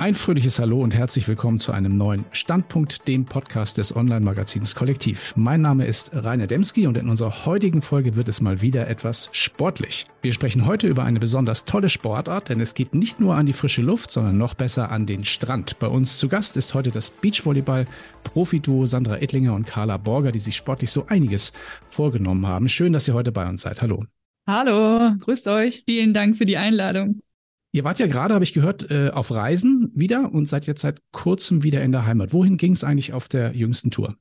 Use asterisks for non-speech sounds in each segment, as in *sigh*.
Ein fröhliches Hallo und herzlich willkommen zu einem neuen Standpunkt, dem Podcast des Online-Magazins Kollektiv. Mein Name ist Rainer Demski und in unserer heutigen Folge wird es mal wieder etwas sportlich. Wir sprechen heute über eine besonders tolle Sportart, denn es geht nicht nur an die frische Luft, sondern noch besser an den Strand. Bei uns zu Gast ist heute das Beachvolleyball-Profiduo Sandra Ettlinger und Carla Borger, die sich sportlich so einiges vorgenommen haben. Schön, dass ihr heute bei uns seid. Hallo. Hallo, grüßt euch. Vielen Dank für die Einladung. Ihr wart ja gerade, habe ich gehört, äh, auf Reisen wieder und seid jetzt seit kurzem wieder in der Heimat. Wohin ging es eigentlich auf der jüngsten Tour?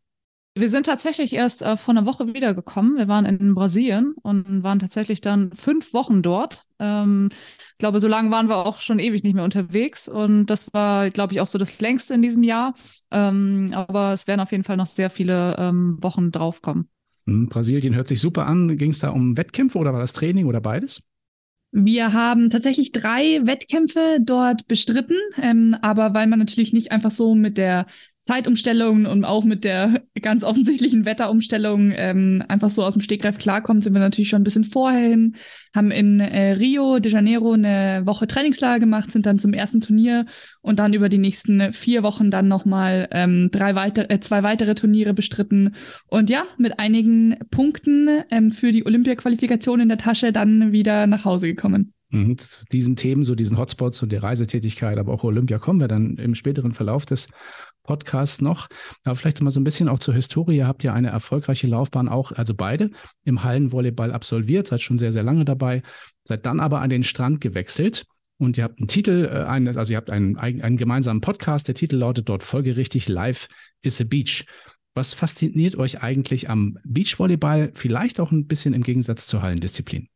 Wir sind tatsächlich erst äh, vor einer Woche wiedergekommen. Wir waren in Brasilien und waren tatsächlich dann fünf Wochen dort. Ähm, ich glaube, so lange waren wir auch schon ewig nicht mehr unterwegs. Und das war, glaube ich, auch so das längste in diesem Jahr. Ähm, aber es werden auf jeden Fall noch sehr viele ähm, Wochen draufkommen. Hm, Brasilien hört sich super an. Ging es da um Wettkämpfe oder war das Training oder beides? Wir haben tatsächlich drei Wettkämpfe dort bestritten, ähm, aber weil man natürlich nicht einfach so mit der Zeitumstellung und auch mit der ganz offensichtlichen Wetterumstellung ähm, einfach so aus dem Stegreif klarkommt, sind wir natürlich schon ein bisschen vorher hin, haben in äh, Rio de Janeiro eine Woche Trainingslager gemacht, sind dann zum ersten Turnier und dann über die nächsten vier Wochen dann nochmal ähm, drei weitere, äh, zwei weitere Turniere bestritten und ja, mit einigen Punkten ähm, für die Olympia-Qualifikation in der Tasche dann wieder nach Hause gekommen. Mhm, zu diesen Themen, so diesen Hotspots und der Reisetätigkeit, aber auch Olympia kommen wir dann im späteren Verlauf des Podcasts noch. Aber vielleicht mal so ein bisschen auch zur Historie. Ihr habt ja eine erfolgreiche Laufbahn auch, also beide, im Hallenvolleyball absolviert, seid schon sehr, sehr lange dabei, seid dann aber an den Strand gewechselt. Und ihr habt einen Titel, äh, also ihr habt einen, einen gemeinsamen Podcast. Der Titel lautet dort folgerichtig Life is a Beach. Was fasziniert euch eigentlich am Beachvolleyball, vielleicht auch ein bisschen im Gegensatz zur Hallendisziplin?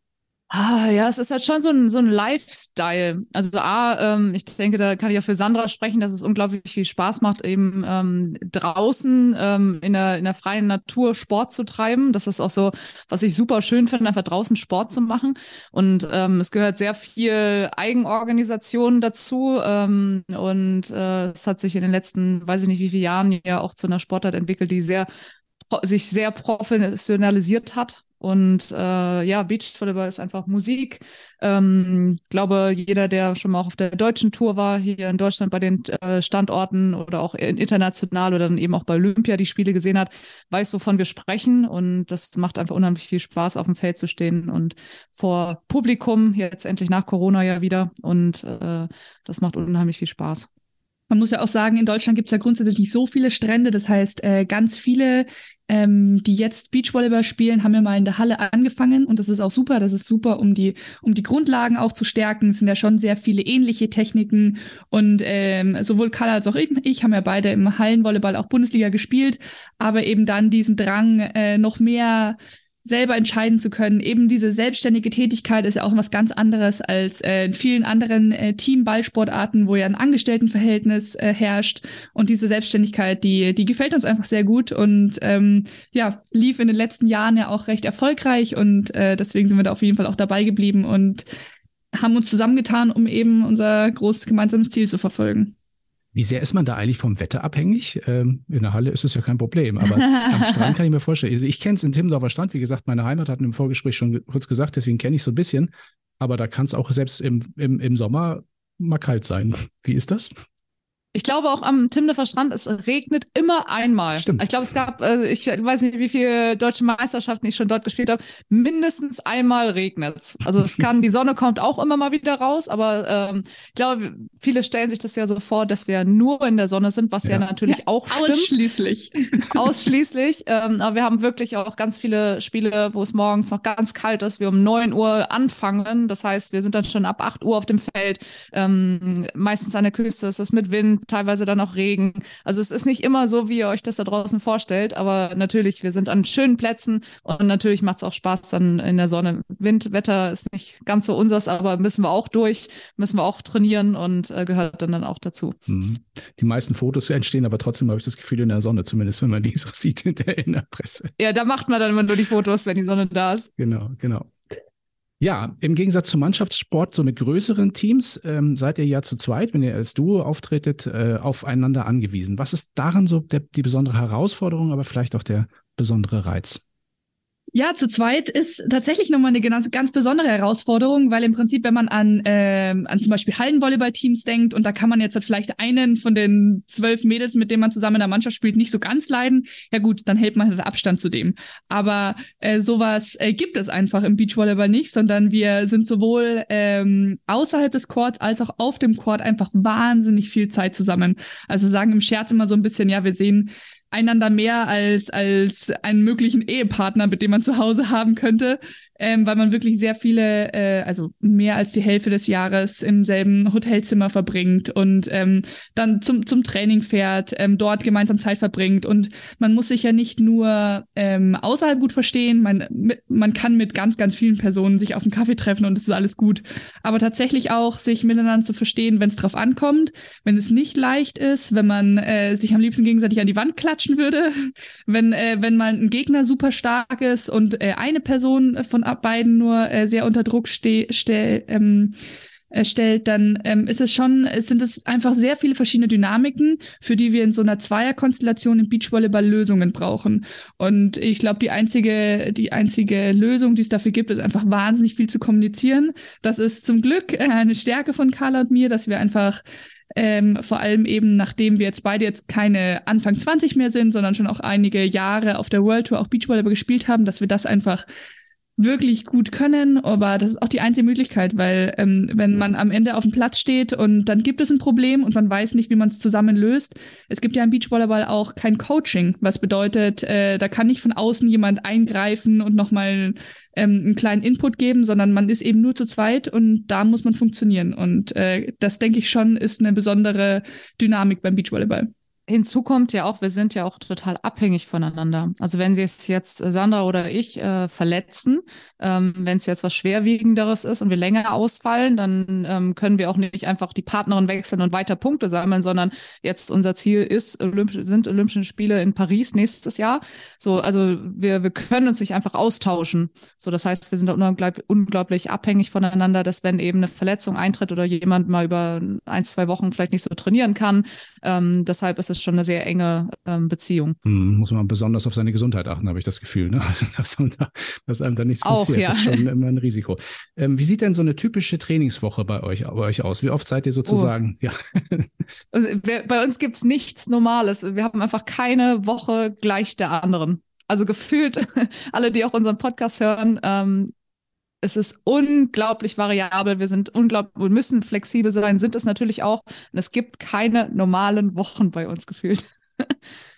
Ah, ja, es ist halt schon so ein, so ein Lifestyle. Also A, ähm, ich denke, da kann ich auch für Sandra sprechen, dass es unglaublich viel Spaß macht, eben ähm, draußen ähm, in, der, in der freien Natur Sport zu treiben. Das ist auch so, was ich super schön finde, einfach draußen Sport zu machen. Und ähm, es gehört sehr viel Eigenorganisation dazu. Ähm, und äh, es hat sich in den letzten, weiß ich nicht wie viele Jahren ja auch zu einer Sportart entwickelt, die sehr sich sehr professionalisiert hat und äh, ja, Beachvolleyball ist einfach Musik. Ähm, glaube, jeder, der schon mal auch auf der deutschen Tour war, hier in Deutschland bei den äh, Standorten oder auch international oder dann eben auch bei Olympia die Spiele gesehen hat, weiß, wovon wir sprechen. Und das macht einfach unheimlich viel Spaß, auf dem Feld zu stehen und vor Publikum, jetzt endlich nach Corona ja wieder. Und äh, das macht unheimlich viel Spaß. Man muss ja auch sagen, in Deutschland gibt es ja grundsätzlich nicht so viele Strände. Das heißt, äh, ganz viele, ähm, die jetzt Beachvolleyball spielen, haben ja mal in der Halle angefangen und das ist auch super. Das ist super, um die, um die Grundlagen auch zu stärken. Es sind ja schon sehr viele ähnliche Techniken und ähm, sowohl Carla als auch ich, haben ja beide im Hallenvolleyball auch Bundesliga gespielt, aber eben dann diesen Drang, äh, noch mehr selber entscheiden zu können. Eben diese selbstständige Tätigkeit ist ja auch was ganz anderes als äh, in vielen anderen äh, Teamballsportarten, wo ja ein Angestelltenverhältnis äh, herrscht. Und diese Selbstständigkeit, die, die gefällt uns einfach sehr gut und ähm, ja, lief in den letzten Jahren ja auch recht erfolgreich und äh, deswegen sind wir da auf jeden Fall auch dabei geblieben und haben uns zusammengetan, um eben unser großes gemeinsames Ziel zu verfolgen. Wie sehr ist man da eigentlich vom Wetter abhängig? Ähm, in der Halle ist es ja kein Problem, aber am *laughs* Strand kann ich mir vorstellen. Also ich kenne es in Timmendorfer Strand, wie gesagt, meine Heimat hatten im Vorgespräch schon kurz gesagt, deswegen kenne ich so ein bisschen. Aber da kann es auch selbst im, im, im Sommer mal kalt sein. Wie ist das? Ich glaube auch am Timnefer Strand, es regnet immer einmal. Stimmt. Ich glaube, es gab, also ich weiß nicht, wie viele deutsche Meisterschaften ich schon dort gespielt habe. Mindestens einmal regnet Also es kann, die Sonne kommt auch immer mal wieder raus, aber ähm, ich glaube, viele stellen sich das ja so vor, dass wir nur in der Sonne sind, was ja, ja natürlich ja, auch stimmt. Ausschließlich. *laughs* Ausschließlich. Ähm, aber wir haben wirklich auch ganz viele Spiele, wo es morgens noch ganz kalt ist, wir um neun Uhr anfangen. Das heißt, wir sind dann schon ab acht Uhr auf dem Feld. Ähm, meistens an der Küste ist es mit Wind teilweise dann auch Regen. Also es ist nicht immer so, wie ihr euch das da draußen vorstellt, aber natürlich, wir sind an schönen Plätzen und natürlich macht es auch Spaß dann in der Sonne. Wind, Wetter ist nicht ganz so unseres, aber müssen wir auch durch, müssen wir auch trainieren und äh, gehört dann, dann auch dazu. Mhm. Die meisten Fotos entstehen aber trotzdem, habe ich das Gefühl, in der Sonne, zumindest wenn man die so sieht in der, in der Presse. Ja, da macht man dann immer nur die Fotos, wenn die Sonne da ist. Genau, genau. Ja, im Gegensatz zum Mannschaftssport, so mit größeren Teams, ähm, seid ihr ja zu zweit, wenn ihr als Duo auftretet, äh, aufeinander angewiesen. Was ist daran so der, die besondere Herausforderung, aber vielleicht auch der besondere Reiz? Ja, zu zweit ist tatsächlich nochmal eine ganz, ganz besondere Herausforderung, weil im Prinzip, wenn man an, ähm, an zum Beispiel Hallenvolleyball-Teams denkt und da kann man jetzt halt vielleicht einen von den zwölf Mädels, mit denen man zusammen in der Mannschaft spielt, nicht so ganz leiden, ja gut, dann hält man halt Abstand zu dem. Aber äh, sowas äh, gibt es einfach im Beachvolleyball nicht, sondern wir sind sowohl ähm, außerhalb des Courts als auch auf dem Court einfach wahnsinnig viel Zeit zusammen. Also sagen im Scherz immer so ein bisschen, ja, wir sehen einander mehr als, als einen möglichen Ehepartner, mit dem man zu Hause haben könnte ähm, weil man wirklich sehr viele, äh, also mehr als die Hälfte des Jahres im selben Hotelzimmer verbringt und ähm, dann zum, zum Training fährt, ähm, dort gemeinsam Zeit verbringt. Und man muss sich ja nicht nur ähm, außerhalb gut verstehen, man, man kann mit ganz, ganz vielen Personen sich auf einen Kaffee treffen und es ist alles gut. Aber tatsächlich auch sich miteinander zu verstehen, wenn es drauf ankommt, wenn es nicht leicht ist, wenn man äh, sich am liebsten gegenseitig an die Wand klatschen würde, *laughs* wenn, äh, wenn mal ein Gegner super stark ist und äh, eine Person von beiden nur äh, sehr unter Druck ste stell, ähm, äh, stellt, dann ähm, ist es schon, sind es einfach sehr viele verschiedene Dynamiken, für die wir in so einer Zweierkonstellation im Beachvolleyball Lösungen brauchen. Und ich glaube, die einzige, die einzige Lösung, die es dafür gibt, ist einfach wahnsinnig viel zu kommunizieren. Das ist zum Glück äh, eine Stärke von Carla und mir, dass wir einfach ähm, vor allem eben, nachdem wir jetzt beide jetzt keine Anfang 20 mehr sind, sondern schon auch einige Jahre auf der World Tour auch Beachvolleyball gespielt haben, dass wir das einfach wirklich gut können, aber das ist auch die einzige Möglichkeit, weil ähm, wenn man am Ende auf dem Platz steht und dann gibt es ein Problem und man weiß nicht, wie man es zusammen löst. Es gibt ja im Beachvolleyball auch kein Coaching, was bedeutet, äh, da kann nicht von außen jemand eingreifen und nochmal ähm, einen kleinen Input geben, sondern man ist eben nur zu zweit und da muss man funktionieren. Und äh, das denke ich schon ist eine besondere Dynamik beim Beachvolleyball. Hinzu kommt ja auch, wir sind ja auch total abhängig voneinander. Also wenn sie es jetzt äh, Sandra oder ich äh, verletzen, ähm, wenn es jetzt was Schwerwiegenderes ist und wir länger ausfallen, dann ähm, können wir auch nicht einfach die Partnerin wechseln und weiter Punkte sammeln, sondern jetzt unser Ziel ist, Olymp sind Olympische Spiele in Paris nächstes Jahr. So, also wir, wir können uns nicht einfach austauschen. So, das heißt, wir sind unglaublich, unglaublich abhängig voneinander, dass wenn eben eine Verletzung eintritt oder jemand mal über ein, zwei Wochen vielleicht nicht so trainieren kann, ähm, deshalb ist es schon eine sehr enge ähm, Beziehung. Hm, muss man besonders auf seine Gesundheit achten, habe ich das Gefühl. Ne? Also, dass, da, dass einem da nichts Auch, passiert, ja. ist schon *laughs* immer ein Risiko. Ähm, wie sieht denn so eine typische Trainingswoche bei euch, bei euch aus? Wie oft seid ihr sozusagen? Oh. Ja. *laughs* Also, bei uns gibt es nichts Normales. Wir haben einfach keine Woche gleich der anderen. Also gefühlt, *laughs* alle, die auch unseren Podcast hören, ähm, es ist unglaublich variabel. Wir sind unglaublich, wir müssen flexibel sein, sind es natürlich auch. Und es gibt keine normalen Wochen bei uns gefühlt. *laughs*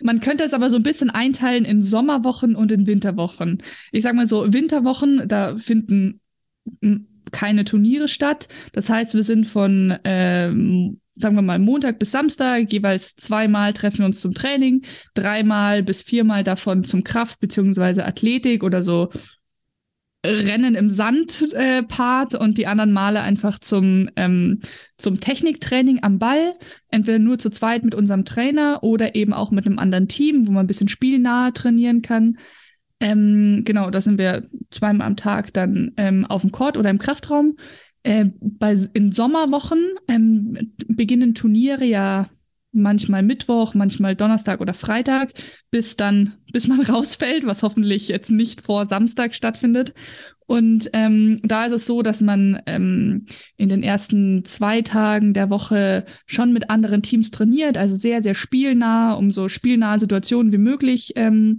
Man könnte es aber so ein bisschen einteilen in Sommerwochen und in Winterwochen. Ich sag mal so, Winterwochen, da finden keine Turniere statt. Das heißt, wir sind von, ähm, sagen wir mal, Montag bis Samstag, jeweils zweimal treffen wir uns zum Training, dreimal bis viermal davon zum Kraft- bzw. Athletik oder so Rennen im Sand-Part äh, und die anderen Male einfach zum, ähm, zum Techniktraining am Ball. Entweder nur zu zweit mit unserem Trainer oder eben auch mit einem anderen Team, wo man ein bisschen spielnah trainieren kann. Ähm, genau, da sind wir zweimal am Tag dann ähm, auf dem Court oder im Kraftraum. Äh, bei, in Sommerwochen ähm, beginnen Turniere ja manchmal Mittwoch, manchmal Donnerstag oder Freitag, bis dann, bis man *laughs* rausfällt, was hoffentlich jetzt nicht vor Samstag stattfindet. Und ähm, da ist es so, dass man ähm, in den ersten zwei Tagen der Woche schon mit anderen Teams trainiert, also sehr, sehr spielnah, um so spielnahe Situationen wie möglich ähm,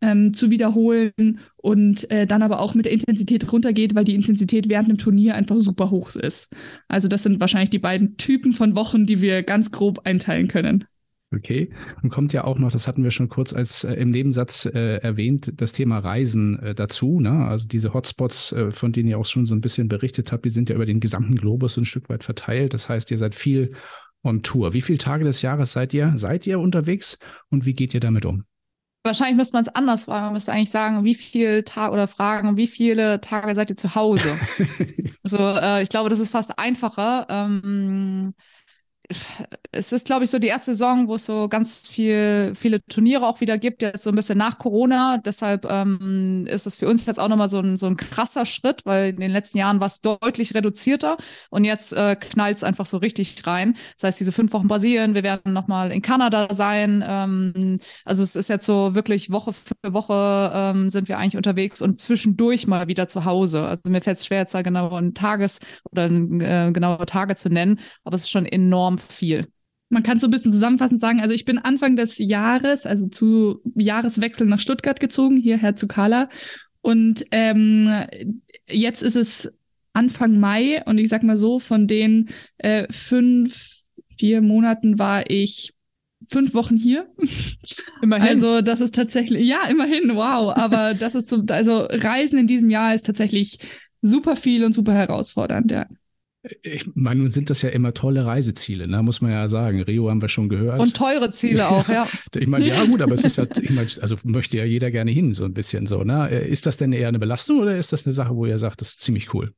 ähm, zu wiederholen und äh, dann aber auch mit der Intensität runtergeht, weil die Intensität während dem Turnier einfach super hoch ist. Also das sind wahrscheinlich die beiden Typen von Wochen, die wir ganz grob einteilen können. Okay, und kommt ja auch noch, das hatten wir schon kurz als äh, im Nebensatz äh, erwähnt, das Thema Reisen äh, dazu. Ne? Also diese Hotspots, äh, von denen ihr auch schon so ein bisschen berichtet habt, die sind ja über den gesamten Globus ein Stück weit verteilt. Das heißt, ihr seid viel on Tour. Wie viele Tage des Jahres seid ihr, seid ihr unterwegs und wie geht ihr damit um? Wahrscheinlich müsste man es anders fragen. Man müsste eigentlich sagen, wie viele Tage oder fragen, wie viele Tage seid ihr zu Hause? *laughs* also äh, ich glaube, das ist fast einfacher. Ähm, es ist, glaube ich, so die erste Saison, wo es so ganz viel, viele Turniere auch wieder gibt, jetzt so ein bisschen nach Corona. Deshalb ähm, ist es für uns jetzt auch nochmal so ein, so ein krasser Schritt, weil in den letzten Jahren war es deutlich reduzierter und jetzt äh, knallt es einfach so richtig rein. Das heißt, diese fünf Wochen Brasilien, wir werden nochmal in Kanada sein. Ähm, also es ist jetzt so wirklich Woche für Woche ähm, sind wir eigentlich unterwegs und zwischendurch mal wieder zu Hause. Also mir fällt es schwer, jetzt da genau einen Tages- oder äh, genaue Tage zu nennen, aber es ist schon enorm viel. Man kann so ein bisschen zusammenfassend sagen, also ich bin Anfang des Jahres, also zu Jahreswechsel nach Stuttgart gezogen, hierher zu Kala. Und ähm, jetzt ist es Anfang Mai und ich sag mal so, von den äh, fünf, vier Monaten war ich fünf Wochen hier. *laughs* Immerhin. Also das ist tatsächlich, ja, immerhin, wow. Aber das ist so, also Reisen in diesem Jahr ist tatsächlich super viel und super herausfordernd, ja. Ich meine, sind das ja immer tolle Reiseziele, ne? muss man ja sagen. Rio haben wir schon gehört. Und teure Ziele auch, ja. *laughs* ich meine, ja gut, aber es ist ja, ich meine, also möchte ja jeder gerne hin, so ein bisschen so. Ne? Ist das denn eher eine Belastung oder ist das eine Sache, wo ihr sagt, das ist ziemlich cool?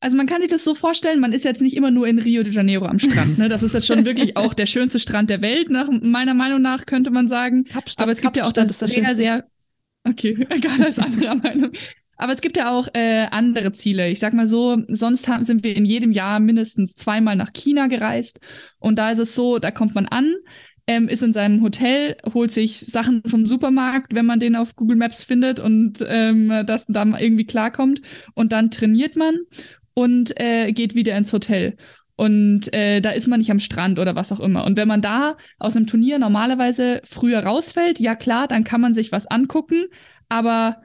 Also man kann sich das so vorstellen, man ist jetzt nicht immer nur in Rio de Janeiro am Strand. Ne? Das ist jetzt schon wirklich auch der schönste Strand der Welt, nach meiner Meinung nach, könnte man sagen. Kapstadt, Aber es gibt Kapstadt ja auch das, das sehr, sehr. Okay, *laughs* egal, als anderer Meinung. Aber es gibt ja auch äh, andere Ziele. Ich sag mal so, sonst haben, sind wir in jedem Jahr mindestens zweimal nach China gereist. Und da ist es so, da kommt man an, ähm, ist in seinem Hotel, holt sich Sachen vom Supermarkt, wenn man den auf Google Maps findet und ähm, das dann irgendwie klarkommt. Und dann trainiert man und äh, geht wieder ins Hotel. Und äh, da ist man nicht am Strand oder was auch immer. Und wenn man da aus einem Turnier normalerweise früher rausfällt, ja klar, dann kann man sich was angucken. Aber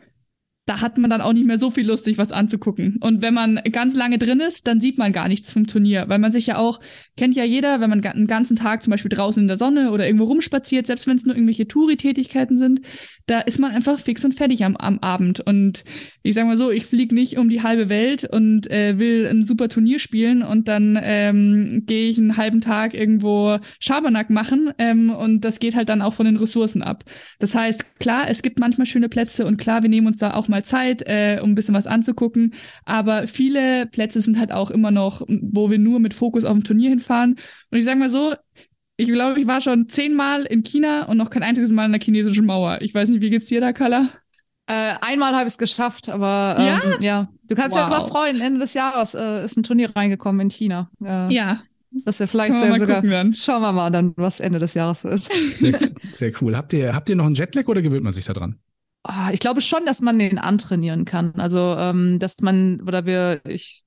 da hat man dann auch nicht mehr so viel Lust, sich was anzugucken. Und wenn man ganz lange drin ist, dann sieht man gar nichts vom Turnier, weil man sich ja auch, kennt ja jeder, wenn man einen ganzen Tag zum Beispiel draußen in der Sonne oder irgendwo rumspaziert, selbst wenn es nur irgendwelche Touri-Tätigkeiten sind, da ist man einfach fix und fertig am, am Abend. Und ich sag mal so, ich fliege nicht um die halbe Welt und äh, will ein super Turnier spielen und dann ähm, gehe ich einen halben Tag irgendwo Schabernack machen ähm, und das geht halt dann auch von den Ressourcen ab. Das heißt, klar, es gibt manchmal schöne Plätze und klar, wir nehmen uns da auch mal Zeit, äh, um ein bisschen was anzugucken. Aber viele Plätze sind halt auch immer noch, wo wir nur mit Fokus auf dem Turnier hinfahren. Und ich sage mal so, ich glaube, ich war schon zehnmal in China und noch kein einziges Mal in der chinesischen Mauer. Ich weiß nicht, wie geht's dir da, Kala? Äh, einmal habe ich es geschafft, aber ähm, ja? ja. Du kannst wow. ja mal freuen, Ende des Jahres äh, ist ein Turnier reingekommen in China. Äh, ja. Das wir vielleicht sehr sogar. Schauen wir mal dann, was Ende des Jahres so ist. Sehr, sehr cool. Habt ihr, habt ihr noch einen Jetlag oder gewöhnt man sich da dran? Oh, ich glaube schon, dass man den antrainieren kann. Also, ähm, dass man, oder wir, ich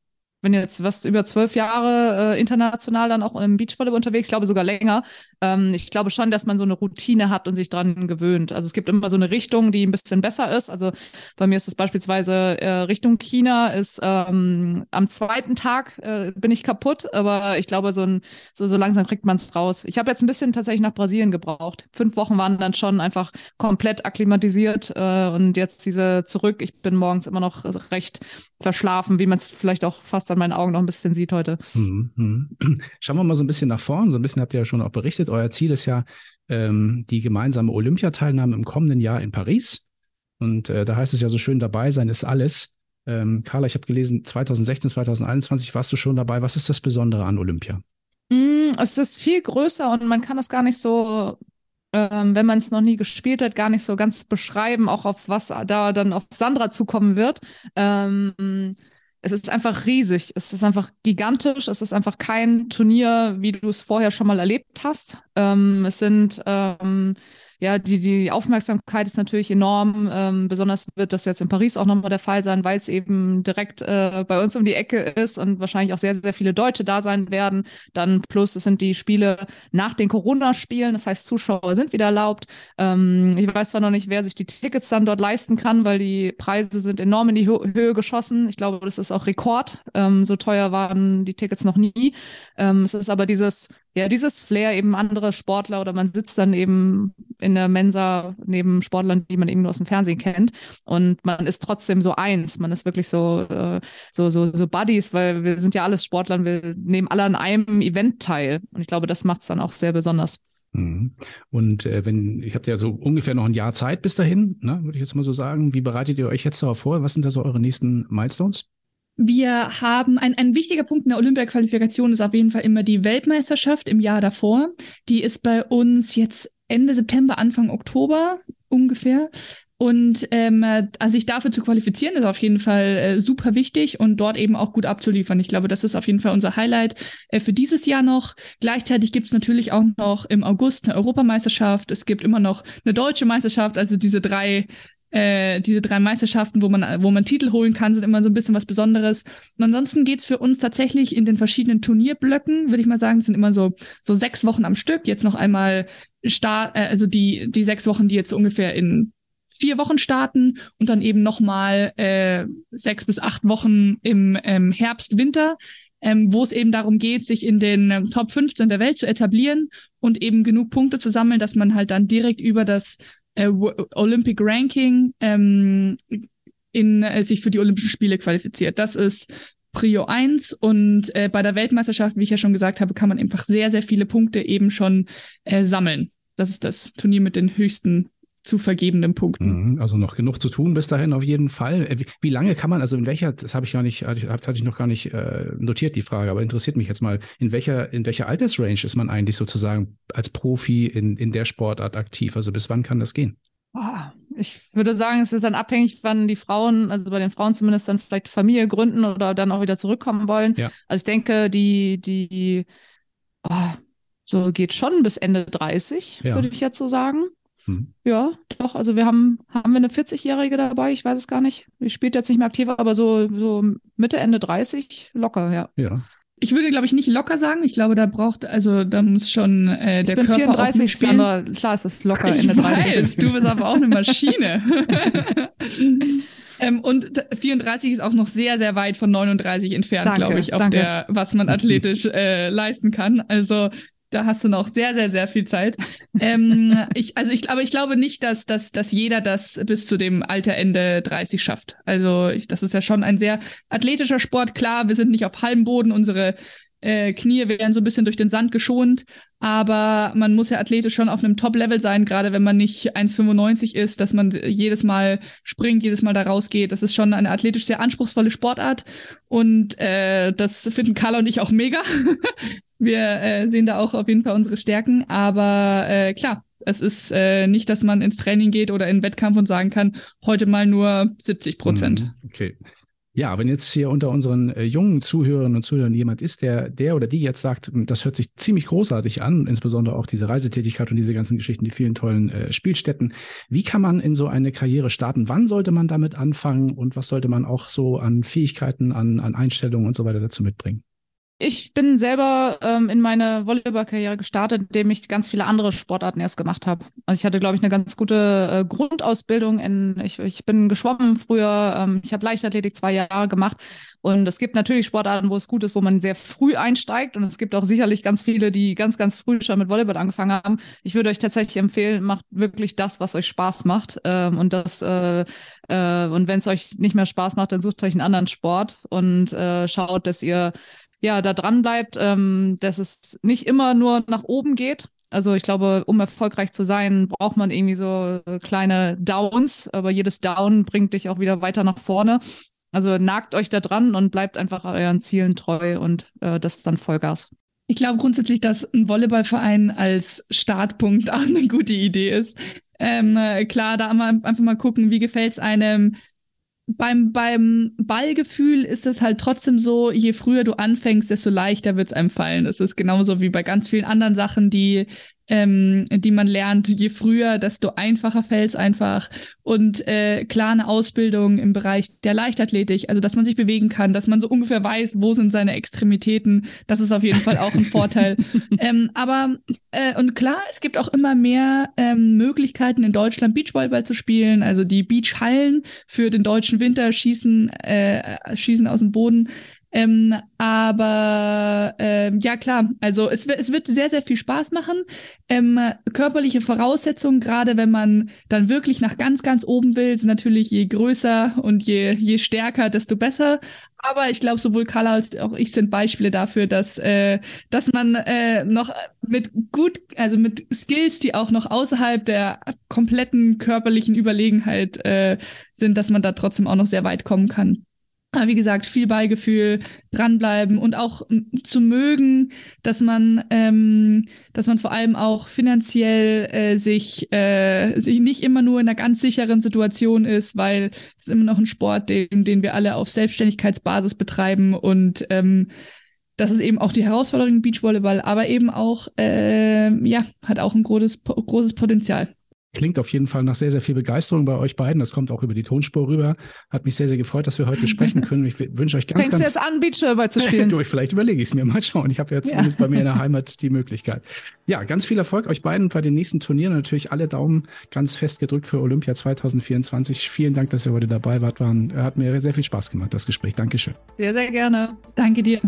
bin jetzt was über zwölf Jahre äh, international dann auch im Beachvolleyball unterwegs, ich glaube sogar länger. Ähm, ich glaube schon, dass man so eine Routine hat und sich dran gewöhnt. Also es gibt immer so eine Richtung, die ein bisschen besser ist. Also bei mir ist es beispielsweise äh, Richtung China, ist ähm, am zweiten Tag äh, bin ich kaputt, aber ich glaube, so, ein, so, so langsam kriegt man es raus. Ich habe jetzt ein bisschen tatsächlich nach Brasilien gebraucht. Fünf Wochen waren dann schon einfach komplett akklimatisiert äh, und jetzt diese zurück. Ich bin morgens immer noch recht verschlafen, wie man es vielleicht auch fast an meinen Augen noch ein bisschen sieht heute. Mhm, mhm. *clears throat* Schauen wir mal so ein bisschen nach vorn. So ein bisschen habt ihr ja schon auch berichtet. Euer Ziel ist ja ähm, die gemeinsame Olympiateilnahme im kommenden Jahr in Paris. Und äh, da heißt es ja so schön, dabei sein ist alles. Ähm, Carla, ich habe gelesen, 2016, 2021 warst du schon dabei. Was ist das Besondere an Olympia? Mm, es ist viel größer und man kann das gar nicht so ähm, wenn man es noch nie gespielt hat, gar nicht so ganz beschreiben, auch auf was da dann auf Sandra zukommen wird. Ähm, es ist einfach riesig, es ist einfach gigantisch, es ist einfach kein Turnier, wie du es vorher schon mal erlebt hast. Ähm, es sind ähm, ja, die, die Aufmerksamkeit ist natürlich enorm. Ähm, besonders wird das jetzt in Paris auch nochmal der Fall sein, weil es eben direkt äh, bei uns um die Ecke ist und wahrscheinlich auch sehr, sehr viele Deutsche da sein werden. Dann plus es sind die Spiele nach den Corona-Spielen, das heißt, Zuschauer sind wieder erlaubt. Ähm, ich weiß zwar noch nicht, wer sich die Tickets dann dort leisten kann, weil die Preise sind enorm in die Hö Höhe geschossen. Ich glaube, das ist auch Rekord. Ähm, so teuer waren die Tickets noch nie. Ähm, es ist aber dieses ja, dieses Flair eben andere Sportler oder man sitzt dann eben in der Mensa neben Sportlern, die man eben nur aus dem Fernsehen kennt und man ist trotzdem so eins. Man ist wirklich so, äh, so, so, so Buddies, weil wir sind ja alles Sportler und wir nehmen alle an einem Event teil. Und ich glaube, das macht es dann auch sehr besonders. Mhm. Und äh, wenn, ich habe ja so ungefähr noch ein Jahr Zeit bis dahin, ne, würde ich jetzt mal so sagen. Wie bereitet ihr euch jetzt darauf vor? Was sind da so eure nächsten Milestones? Wir haben ein, ein wichtiger Punkt in der Olympia-Qualifikation ist auf jeden Fall immer die Weltmeisterschaft im Jahr davor. Die ist bei uns jetzt Ende September, Anfang Oktober ungefähr. Und ähm, also sich dafür zu qualifizieren, ist auf jeden Fall äh, super wichtig und dort eben auch gut abzuliefern. Ich glaube, das ist auf jeden Fall unser Highlight äh, für dieses Jahr noch. Gleichzeitig gibt es natürlich auch noch im August eine Europameisterschaft. Es gibt immer noch eine deutsche Meisterschaft. Also diese drei äh, diese drei Meisterschaften, wo man, wo man Titel holen kann, sind immer so ein bisschen was Besonderes. Und ansonsten geht's für uns tatsächlich in den verschiedenen Turnierblöcken, würde ich mal sagen, sind immer so, so sechs Wochen am Stück. Jetzt noch einmal Start, äh, also die, die sechs Wochen, die jetzt ungefähr in vier Wochen starten und dann eben nochmal äh, sechs bis acht Wochen im ähm, Herbst, Winter, ähm, wo es eben darum geht, sich in den äh, Top 15 der Welt zu etablieren und eben genug Punkte zu sammeln, dass man halt dann direkt über das äh, Olympic Ranking ähm, in, äh, sich für die Olympischen Spiele qualifiziert. Das ist Prio 1 und äh, bei der Weltmeisterschaft, wie ich ja schon gesagt habe, kann man einfach sehr, sehr viele Punkte eben schon äh, sammeln. Das ist das Turnier mit den höchsten zu vergebenen Punkten. Mhm, also noch genug zu tun bis dahin auf jeden Fall. Äh, wie, lange kann man, also in welcher, das habe ich gar nicht, hatte ich noch gar nicht äh, notiert, die Frage, aber interessiert mich jetzt mal, in welcher, in welcher Altersrange ist man eigentlich sozusagen als Profi in, in der Sportart aktiv? Also bis wann kann das gehen? Ich würde sagen, es ist dann abhängig, wann die Frauen, also bei den Frauen zumindest dann vielleicht Familie gründen oder dann auch wieder zurückkommen wollen. Ja. Also ich denke, die, die, oh, so geht schon bis Ende 30, ja. würde ich jetzt so sagen. Hm. Ja, doch. Also wir haben, haben wir eine 40-Jährige dabei? Ich weiß es gar nicht. Die spielt jetzt nicht mehr aktiv, aber so, so Mitte, Ende 30 locker, ja. Ja. Ich würde, glaube ich, nicht locker sagen. Ich glaube, da braucht, also da muss schon äh, der ich bin Körper 34, Sandra, klar ist es locker ich Ende weiß, 30. Du bist aber auch eine Maschine. *laughs* ähm, und 34 ist auch noch sehr, sehr weit von 39 entfernt, glaube ich, auf danke. der, was man *laughs* athletisch äh, leisten kann. Also da hast du noch sehr, sehr, sehr viel Zeit. ähm, *laughs* ich, also ich, aber ich glaube nicht, dass, dass, dass jeder das bis zu dem Alter Ende 30 schafft. Also ich, das ist ja schon ein sehr athletischer Sport. Klar, wir sind nicht auf halbem Boden. Unsere äh, Knie werden so ein bisschen durch den Sand geschont. Aber man muss ja athletisch schon auf einem Top-Level sein, gerade wenn man nicht 1,95 ist, dass man jedes Mal springt, jedes Mal da rausgeht. Das ist schon eine athletisch sehr anspruchsvolle Sportart. Und äh, das finden Carla und ich auch mega. *laughs* Wir äh, sehen da auch auf jeden Fall unsere Stärken. Aber äh, klar, es ist äh, nicht, dass man ins Training geht oder in den Wettkampf und sagen kann, heute mal nur 70 Prozent. Mhm, okay. Ja, wenn jetzt hier unter unseren äh, jungen Zuhörerinnen und Zuhörern jemand ist, der, der oder die jetzt sagt, hm, das hört sich ziemlich großartig an, insbesondere auch diese Reisetätigkeit und diese ganzen Geschichten, die vielen tollen äh, Spielstätten. Wie kann man in so eine Karriere starten? Wann sollte man damit anfangen und was sollte man auch so an Fähigkeiten, an, an Einstellungen und so weiter dazu mitbringen? Ich bin selber ähm, in meine Volleyballkarriere gestartet, indem ich ganz viele andere Sportarten erst gemacht habe. Also ich hatte, glaube ich, eine ganz gute äh, Grundausbildung. In, ich, ich bin geschwommen früher, ähm, ich habe Leichtathletik zwei Jahre gemacht. Und es gibt natürlich Sportarten, wo es gut ist, wo man sehr früh einsteigt. Und es gibt auch sicherlich ganz viele, die ganz, ganz früh schon mit Volleyball angefangen haben. Ich würde euch tatsächlich empfehlen, macht wirklich das, was euch Spaß macht. Ähm, und das äh, äh, und wenn es euch nicht mehr Spaß macht, dann sucht euch einen anderen Sport und äh, schaut, dass ihr ja, da dran bleibt, ähm, dass es nicht immer nur nach oben geht. Also ich glaube, um erfolgreich zu sein, braucht man irgendwie so kleine Downs, aber jedes Down bringt dich auch wieder weiter nach vorne. Also nagt euch da dran und bleibt einfach euren Zielen treu und äh, das ist dann Vollgas. Ich glaube grundsätzlich, dass ein Volleyballverein als Startpunkt auch eine gute Idee ist. Ähm, klar, da einfach mal gucken, wie gefällt es einem, beim, beim Ballgefühl ist es halt trotzdem so, je früher du anfängst, desto leichter wird es einem fallen. Es ist genauso wie bei ganz vielen anderen Sachen, die ähm, die man lernt. Je früher, desto einfacher fällt es einfach. Und äh, klar eine Ausbildung im Bereich der Leichtathletik, also dass man sich bewegen kann, dass man so ungefähr weiß, wo sind seine Extremitäten. Das ist auf jeden Fall auch ein *laughs* Vorteil. ähm, aber äh, und klar, es gibt auch immer mehr ähm, Möglichkeiten in Deutschland Beachvolleyball zu spielen. Also die Beachhallen für den deutschen Winter schießen, äh, schießen aus dem Boden ähm, aber ähm, ja, klar, also es, es wird sehr, sehr viel Spaß machen. Ähm, körperliche Voraussetzungen, gerade wenn man dann wirklich nach ganz, ganz oben will, sind natürlich je größer und je, je stärker, desto besser. Aber ich glaube, sowohl Carla als auch ich sind Beispiele dafür, dass, äh, dass man äh, noch mit gut, also mit Skills, die auch noch außerhalb der kompletten körperlichen Überlegenheit äh, sind, dass man da trotzdem auch noch sehr weit kommen kann. Wie gesagt, viel Beigefühl, dranbleiben und auch zu mögen, dass man, ähm, dass man vor allem auch finanziell äh, sich, äh, sich nicht immer nur in einer ganz sicheren Situation ist, weil es ist immer noch ein Sport, den, den wir alle auf Selbstständigkeitsbasis betreiben und ähm, das ist eben auch die Herausforderung Beachvolleyball, aber eben auch, äh, ja, hat auch ein großes, großes Potenzial. Klingt auf jeden Fall nach sehr, sehr viel Begeisterung bei euch beiden. Das kommt auch über die Tonspur rüber. Hat mich sehr, sehr gefreut, dass wir heute *laughs* sprechen können. Ich wünsche euch ganz, Fängst ganz... du jetzt an, Beachvolleyball zu spielen? *laughs* du, vielleicht überlege ich es mir mal schauen. Ich habe ja zumindest ja. bei mir in der *laughs* Heimat die Möglichkeit. Ja, ganz viel Erfolg euch beiden bei den nächsten Turnieren. Natürlich alle Daumen ganz fest gedrückt für Olympia 2024. Vielen Dank, dass ihr heute dabei wart. Waren, hat mir sehr viel Spaß gemacht, das Gespräch. Dankeschön. Sehr, sehr gerne. Danke dir.